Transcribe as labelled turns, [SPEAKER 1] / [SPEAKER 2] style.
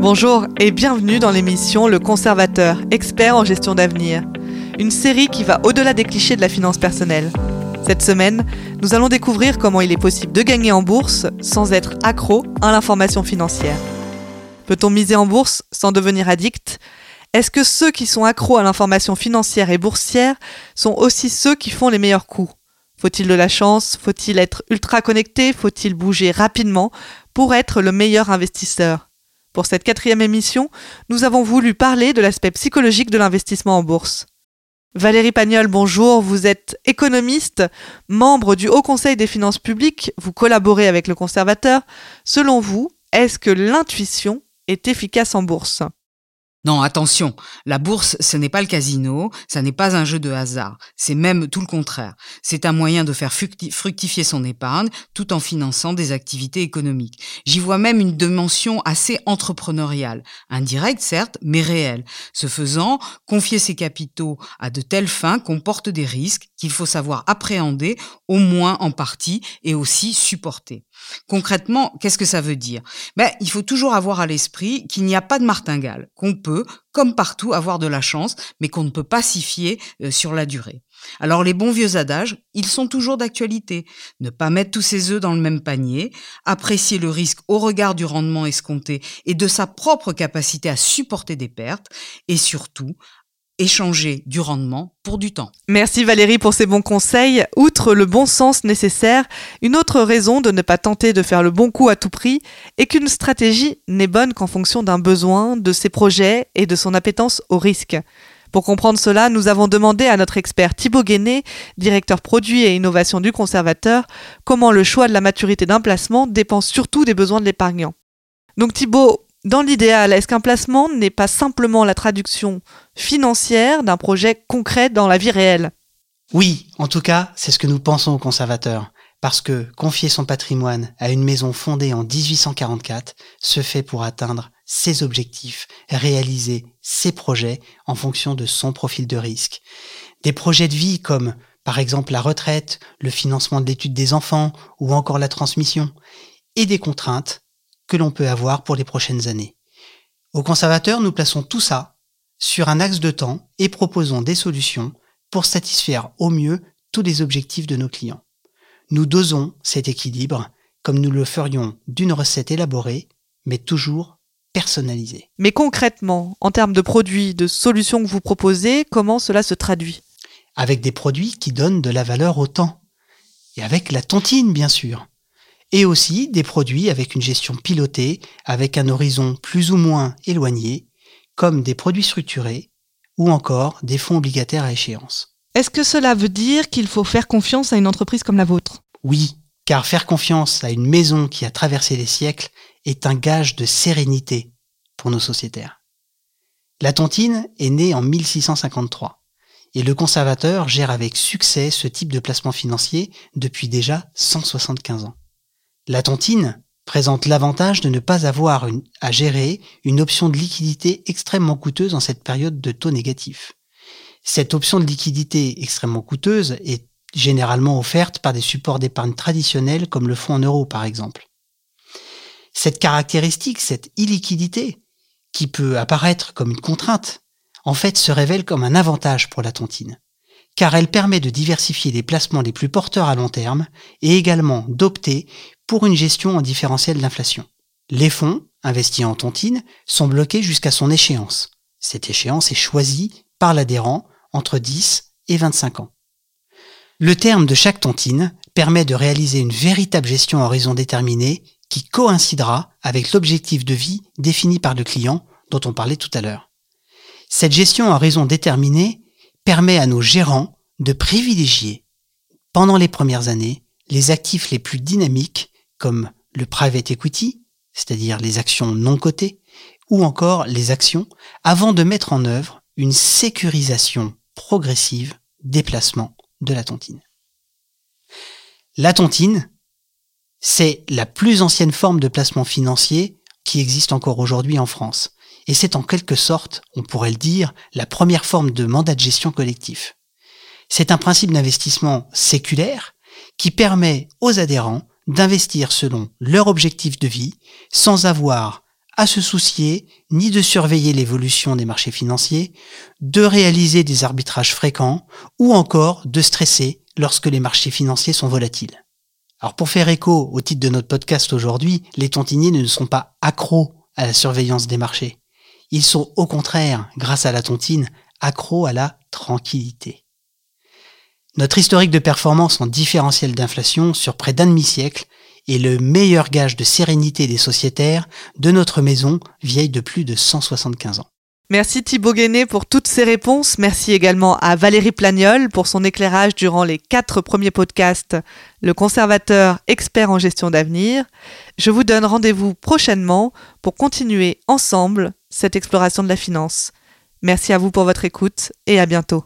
[SPEAKER 1] Bonjour et bienvenue dans l'émission Le Conservateur, expert en gestion d'avenir. Une série qui va au-delà des clichés de la finance personnelle. Cette semaine, nous allons découvrir comment il est possible de gagner en bourse sans être accro à l'information financière. Peut-on miser en bourse sans devenir addict? Est-ce que ceux qui sont accros à l'information financière et boursière sont aussi ceux qui font les meilleurs coups? Faut-il de la chance? Faut-il être ultra connecté? Faut-il bouger rapidement pour être le meilleur investisseur? Pour cette quatrième émission, nous avons voulu parler de l'aspect psychologique de l'investissement en bourse. Valérie Pagnol, bonjour, vous êtes économiste, membre du Haut Conseil des finances publiques, vous collaborez avec le conservateur. Selon vous, est-ce que l'intuition est efficace en bourse?
[SPEAKER 2] Non, attention, la bourse, ce n'est pas le casino, ça n'est pas un jeu de hasard, c'est même tout le contraire. C'est un moyen de faire fructifier son épargne tout en finançant des activités économiques. J'y vois même une dimension assez entrepreneuriale, indirecte certes, mais réelle. Ce faisant, confier ses capitaux à de telles fins comporte des risques qu'il faut savoir appréhender, au moins en partie, et aussi supporter. Concrètement, qu'est-ce que ça veut dire? Ben, Il faut toujours avoir à l'esprit qu'il n'y a pas de martingale, qu'on peut, comme partout, avoir de la chance, mais qu'on ne peut pas s'y fier euh, sur la durée. Alors les bons vieux adages, ils sont toujours d'actualité. Ne pas mettre tous ses œufs dans le même panier, apprécier le risque au regard du rendement escompté et de sa propre capacité à supporter des pertes, et surtout échanger du rendement pour du temps.
[SPEAKER 1] Merci Valérie pour ces bons conseils. Outre le bon sens nécessaire, une autre raison de ne pas tenter de faire le bon coup à tout prix est qu'une stratégie n'est bonne qu'en fonction d'un besoin, de ses projets et de son appétence au risque. Pour comprendre cela, nous avons demandé à notre expert Thibaut Guéné, directeur produit et innovation du conservateur, comment le choix de la maturité d'un placement dépend surtout des besoins de l'épargnant. Donc Thibaut, dans l'idéal, est-ce qu'un placement n'est pas simplement la traduction financière d'un projet concret dans la vie réelle?
[SPEAKER 3] Oui, en tout cas, c'est ce que nous pensons aux conservateurs. Parce que confier son patrimoine à une maison fondée en 1844 se fait pour atteindre ses objectifs, réaliser ses projets en fonction de son profil de risque. Des projets de vie comme par exemple la retraite, le financement de l'étude des enfants ou encore la transmission, et des contraintes que l'on peut avoir pour les prochaines années. Au conservateur, nous plaçons tout ça sur un axe de temps et proposons des solutions pour satisfaire au mieux tous les objectifs de nos clients. Nous dosons cet équilibre comme nous le ferions d'une recette élaborée, mais toujours personnalisée.
[SPEAKER 1] Mais concrètement, en termes de produits, de solutions que vous proposez, comment cela se traduit?
[SPEAKER 3] Avec des produits qui donnent de la valeur au temps. Et avec la tontine, bien sûr et aussi des produits avec une gestion pilotée, avec un horizon plus ou moins éloigné, comme des produits structurés ou encore des fonds obligataires à échéance.
[SPEAKER 1] Est-ce que cela veut dire qu'il faut faire confiance à une entreprise comme la vôtre?
[SPEAKER 3] Oui, car faire confiance à une maison qui a traversé les siècles est un gage de sérénité pour nos sociétaires. La tontine est née en 1653 et le conservateur gère avec succès ce type de placement financier depuis déjà 175 ans. La tontine présente l'avantage de ne pas avoir à gérer une option de liquidité extrêmement coûteuse en cette période de taux négatifs. Cette option de liquidité extrêmement coûteuse est généralement offerte par des supports d'épargne traditionnels comme le fonds en euros par exemple. Cette caractéristique, cette illiquidité, qui peut apparaître comme une contrainte, en fait se révèle comme un avantage pour la tontine, car elle permet de diversifier les placements les plus porteurs à long terme et également d'opter pour une gestion en différentiel d'inflation. Les fonds, investis en tontine, sont bloqués jusqu'à son échéance. Cette échéance est choisie par l'adhérent entre 10 et 25 ans. Le terme de chaque tontine permet de réaliser une véritable gestion à horizon déterminé qui coïncidera avec l'objectif de vie défini par le client dont on parlait tout à l'heure. Cette gestion à horizon déterminé permet à nos gérants de privilégier, pendant les premières années, les actifs les plus dynamiques comme le private equity, c'est-à-dire les actions non cotées, ou encore les actions, avant de mettre en œuvre une sécurisation progressive des placements de la tontine. La tontine, c'est la plus ancienne forme de placement financier qui existe encore aujourd'hui en France. Et c'est en quelque sorte, on pourrait le dire, la première forme de mandat de gestion collectif. C'est un principe d'investissement séculaire qui permet aux adhérents d'investir selon leur objectif de vie sans avoir à se soucier ni de surveiller l'évolution des marchés financiers, de réaliser des arbitrages fréquents ou encore de stresser lorsque les marchés financiers sont volatiles. Alors pour faire écho au titre de notre podcast aujourd'hui, les tontiniers ne sont pas accros à la surveillance des marchés. Ils sont au contraire, grâce à la tontine, accros à la tranquillité. Notre historique de performance en différentiel d'inflation sur près d'un demi-siècle est le meilleur gage de sérénité des sociétaires de notre maison vieille de plus de 175 ans.
[SPEAKER 1] Merci Thibaut Guéné pour toutes ces réponses. Merci également à Valérie Plagnol pour son éclairage durant les quatre premiers podcasts, le conservateur expert en gestion d'avenir. Je vous donne rendez-vous prochainement pour continuer ensemble cette exploration de la finance. Merci à vous pour votre écoute et à bientôt.